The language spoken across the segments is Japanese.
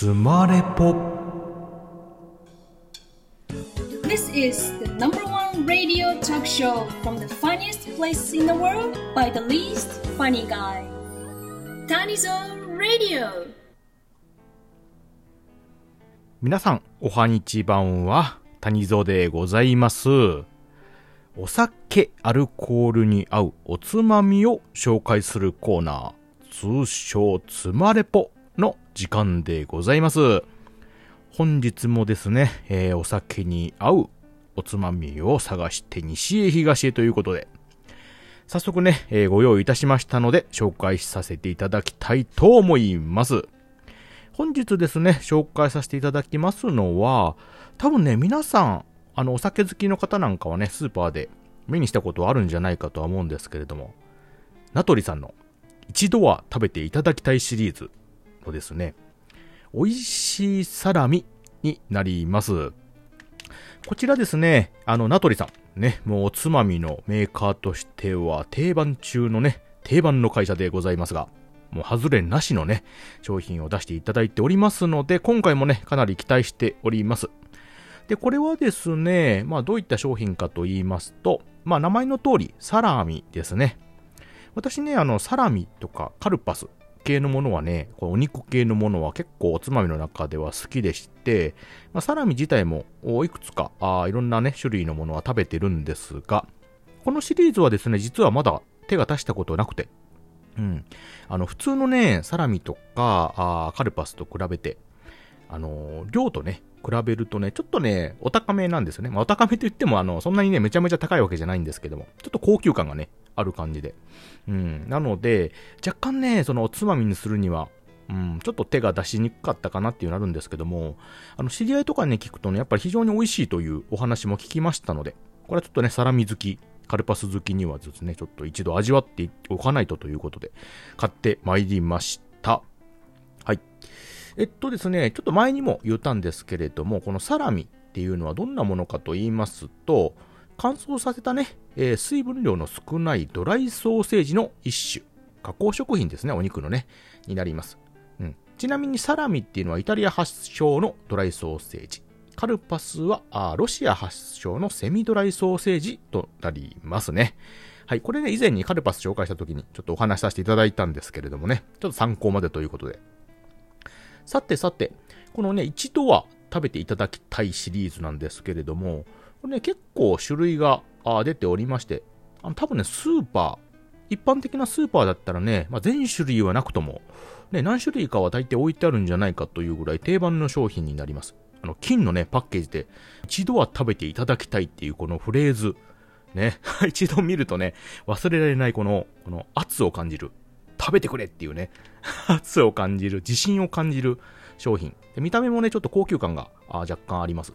つまれぽ This is the number one radio talk show from the funniest place in the world by the least funny guy. Tanizone Radio. 皆さんおはにちばんは谷蔵でございますお酒アルコールに合うおつまみを紹介するコーナー通称つまれぽの時間でございます。本日もですね、えーお酒に合うおつまみを探して西へ東へということで早速ね、えーご用意いたしましたので紹介させていただきたいと思います。本日ですね、紹介させていただきますのは、多分ね、皆さん、あの、お酒好きの方なんかはね、スーパーで目にしたことあるんじゃないかとは思うんですけれども、ナトリさんの一度は食べていただきたいシリーズ。のですね、美味しいサラミになります。こちらですね、あの、ナトリさん、ね、もうおつまみのメーカーとしては定番中のね、定番の会社でございますが、もう外れなしのね、商品を出していただいておりますので、今回もね、かなり期待しております。で、これはですね、まあどういった商品かと言いますと、まあ名前の通り、サラミですね。私ね、あの、サラミとかカルパス系のものはね、このお肉系のものは結構おつまみの中では好きでして、まあ、サラミ自体もいくつかあいろんなね、種類のものは食べてるんですが、このシリーズはですね、実はまだ手が出したことなくて、うん。あの、普通のね、サラミとか、あカルパスと比べて、あのー量とね、比べるとね、ちょっとね、お高めなんですよね。まあ、お高めと言っても、あの、そんなにね、めちゃめちゃ高いわけじゃないんですけども、ちょっと高級感がね、ある感じで。うん。なので、若干ね、そのおつまみにするには、うん、ちょっと手が出しにくかったかなっていうのあるんですけども、あの、知り合いとかね、聞くとね、やっぱり非常に美味しいというお話も聞きましたので、これはちょっとね、サラミ好き、カルパス好きにはですね、ちょっと一度味わっておかないとということで、買ってまいりました。はい。えっとですね、ちょっと前にも言ったんですけれども、このサラミっていうのはどんなものかと言いますと、乾燥させたね、えー水分量の少ないドライソーセージの一種。加工食品ですね、お肉のね、になります。うん。ちなみにサラミっていうのはイタリア発祥のドライソーセージ。カルパスはあロシア発祥のセミドライソーセージとなりますね。はい、これね、以前にカルパス紹介した時にちょっとお話しさせていただいたんですけれどもね、ちょっと参考までということで。さてさて、このね、一度は食べていただきたいシリーズなんですけれども、これね、結構種類が出ておりまして、あの多分ね、スーパー、一般的なスーパーだったらね、まあ、全種類はなくとも、ね、何種類かは大抵置いてあるんじゃないかというぐらい定番の商品になります。あの、金のね、パッケージで、一度は食べていただきたいっていうこのフレーズ、ね、一度見るとね、忘れられないこの、この圧を感じる。食べてくれっていうね、圧を感じる、自信を感じる商品。で見た目もね、ちょっと高級感があ若干あります。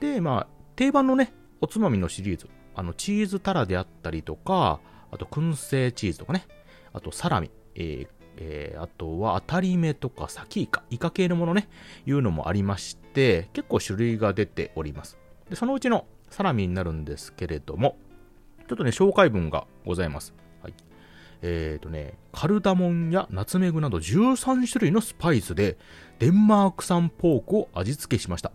で、まあ、定番のね、おつまみのシリーズ。あの、チーズタラであったりとか、あと、燻製チーズとかね。あと、サラミ。えーえーあとは、当たり目とか、サキイカ。イカ系のものね、いうのもありまして、結構種類が出ております。で、そのうちのサラミになるんですけれども、ちょっとね、紹介文がございます。はい。えーとね、カルダモンやナツメグなど13種類のスパイスで、デンマーク産ポークを味付けしました。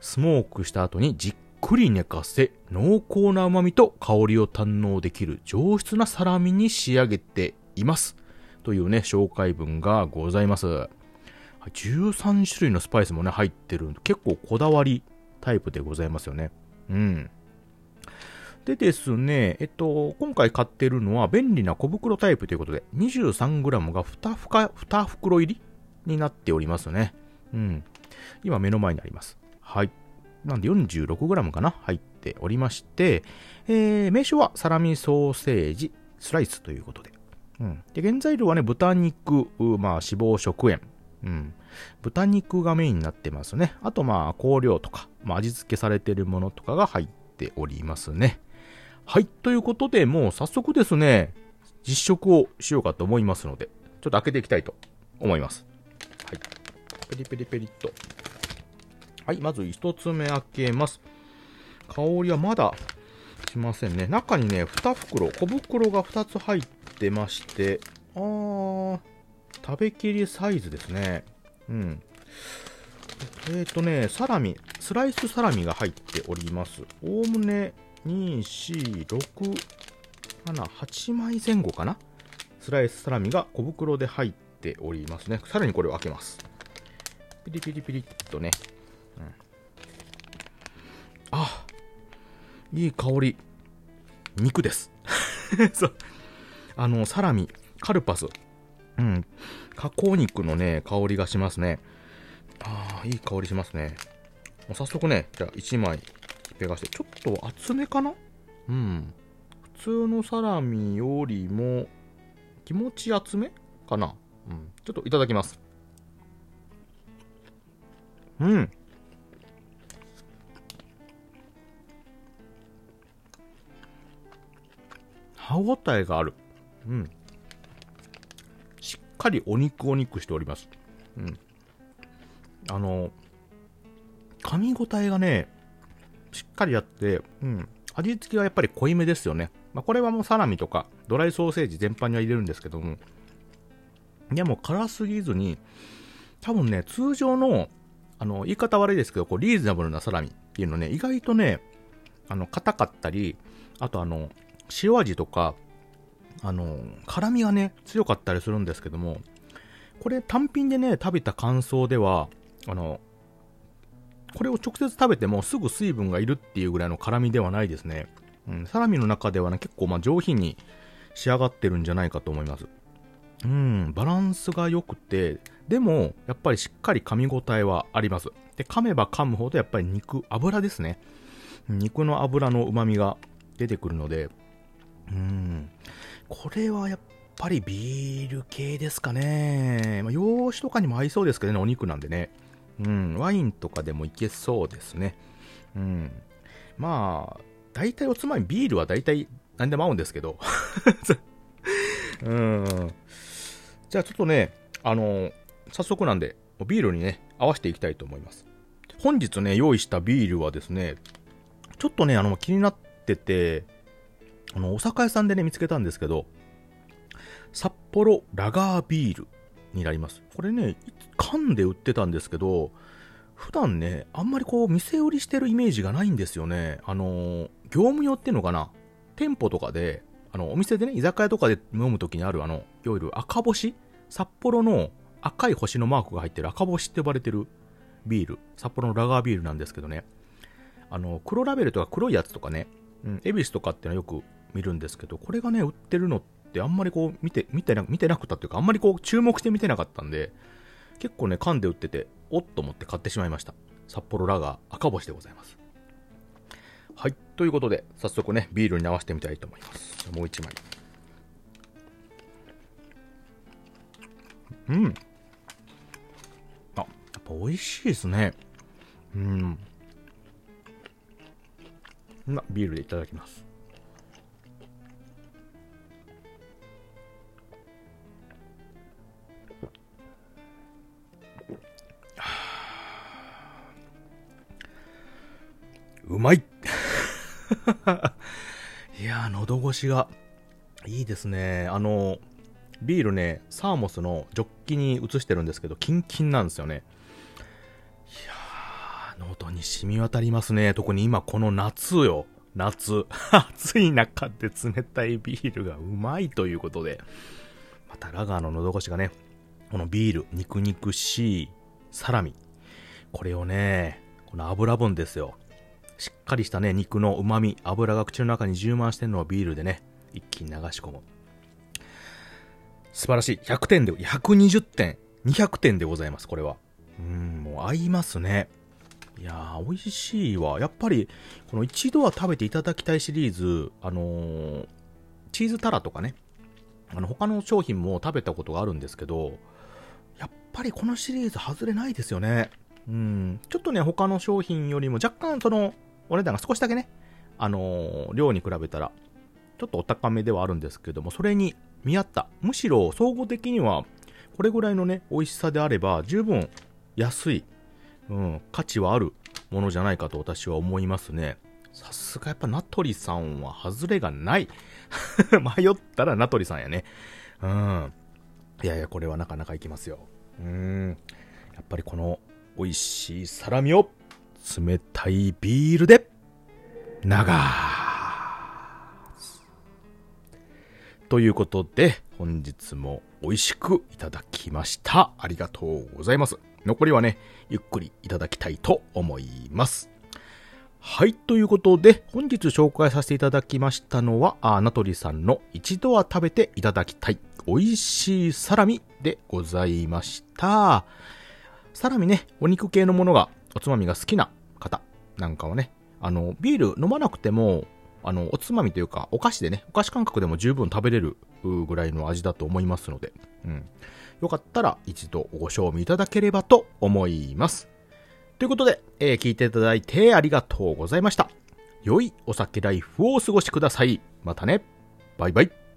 スモークした後にじっくり寝かせ、濃厚な旨味と香りを堪能できる上質なサラミに仕上げています。というね、紹介文がございます。13種類のスパイスもね、入ってる。結構こだわりタイプでございますよね。うん。でですね、えっと、今回買ってるのは便利な小袋タイプということで、23g が 2, ふか2袋入りになっておりますね。うん。今目の前にあります。はい。なんで 46g かな？入っておりまして、えー、名称はサラミソーセージスライスということで。うん。で、原材料はね、豚肉、まあ脂肪食塩。うん。豚肉がメインになってますね。あとまあ香料とか、まあ味付けされてるものとかが入っておりますね。はい。ということで、もう早速ですね、実食をしようかと思いますので、ちょっと開けていきたいと思います。はい。ペリペリペリっと。はい。まず一つ目開けます。香りはまだしませんね。中にね、2袋、小袋が2つ入ってまして、あー、食べきりサイズですね。うん。えっ、ー、とね、サラミ、スライスサラミが入っております。おおむね、2、4、6、7、8枚前後かな？スライスサラミが小袋で入っておりますね。さらにこれを開けます。ピリピリピリっとね。うん、あ、いい香り。肉です。そう。あの、サラミ、カルパス。うん。加工肉のね、香りがしますね。ああ、いい香りしますね。もう早速ね、じゃあ1枚、ペガして、ちょっと厚めかな？うん。普通のサラミよりも、気持ち厚めかな？うん。ちょっといただきます。うん。歯応えがある。うん。しっかりお肉お肉しております。うん。あの、噛み応えがね、しっかりあって、うん。味付けはやっぱり濃いめですよね。まあ、これはもうサラミとか、ドライソーセージ全般には入れるんですけども、でも辛すぎずに、多分ね、通常の、あの、言い方悪いですけど、こう、リーズナブルなサラミっていうのね、意外とね、あの、硬かったり、あとあの、塩味とか、あの、辛みがね、強かったりするんですけども、これ単品でね、食べた感想では、あの、これを直接食べてもすぐ水分がいるっていうぐらいの辛みではないですね。うん、サラミの中ではね、結構まあ上品に仕上がってるんじゃないかと思います。うん、バランスが良くて、でも、やっぱりしっかり噛み応えはあります。で、噛めば噛むほどやっぱり肉、油ですね。肉の油の旨味が出てくるので、うん、これはやっぱりビール系ですかね。まあ、洋酒とかにも合いそうですけどね、お肉なんでね。うん、ワインとかでもいけそうですね。うん。まあ、大体おつまみ、ビールは大体何でも合うんですけど。うん。じゃあちょっとね、あの早速なんで、ビールにね、合わせていきたいと思います。本日ね、用意したビールはですね、ちょっとね、あの、気になってて、あの、お酒屋さんでね、見つけたんですけど、札幌ラガービールになります。これね、缶で売ってたんですけど、普段ね、あんまりこう、店売りしてるイメージがないんですよね。あの、業務用っていうのかな？店舗とかで、あの、お店でね、居酒屋とかで飲むときにある、あの、いわゆる赤星？札幌の赤い星のマークが入ってる赤星って呼ばれてるビール。札幌のラガービールなんですけどね。あの、黒ラベルとか黒いやつとかね、うん、恵比寿とかってのはよく見るんですけど、これがね、売ってるのってあんまりこう、見て、見てな、見てなくたっていうか、あんまりこう、注目して見てなかったんで、結構ね、缶で売ってて、おっと思って買ってしまいました。札幌ラガー赤星でございます。はい。ということで、早速ね、ビールに合わせてみたいと思います。もう一枚。うん。あ、やっぱ美味しいですね。うん。な、ビールでいただきます。うまい いやー、喉越しがいいですね。あの、ビールね、サーモスのジョッキに移してるんですけど、キンキンなんですよね。いやー、喉に染み渡りますね。特に今この夏よ。夏。暑い中で冷たいビールがうまいということで。またラガーの喉越しがね、このビール、肉肉しいサラミ。これをね、この油分ですよ。しっかりしたね、肉の旨味、油が口の中に充満してるのをビールでね、一気に流し込む。素晴らしい。100点で、120点、200点でございます、これは。うん、もう合いますね。いやー、美味しいわ。やっぱり、この一度は食べていただきたいシリーズ、あのー、チーズタラとかね、あの、他の商品も食べたことがあるんですけど、やっぱりこのシリーズ外れないですよね。うん、ちょっとね、他の商品よりも若干その、お値段が少しだけね、あのー、量に比べたら、ちょっとお高めではあるんですけども、それに見合った。むしろ、総合的には、これぐらいのね、美味しさであれば、十分安い、うん、価値はあるものじゃないかと私は思いますね。さすがやっぱナトリさんは外れがない。迷ったらナトリさんやね。うん。いやいや、これはなかなかいきますよ。うん。やっぱりこの美味しいサラミを冷たいビールで流す。ということで、本日も美味しくいただきました。ありがとうございます。残りはね、ゆっくりいただきたいと思います。はい、ということで、本日紹介させていただきましたのは、あナトリさんの一度は食べていただきたい、美味しいサラミでございました。サラミね、お肉系のものが、おつまみが好きななんかはね、あの、ビール飲まなくても、あの、おつまみというか、お菓子でね、お菓子感覚でも十分食べれるぐらいの味だと思いますので、うん。よかったら一度ご賞味いただければと思います。ということで、えー聞いていただいてありがとうございました。良いお酒ライフをお過ごしください。またね。バイバイ。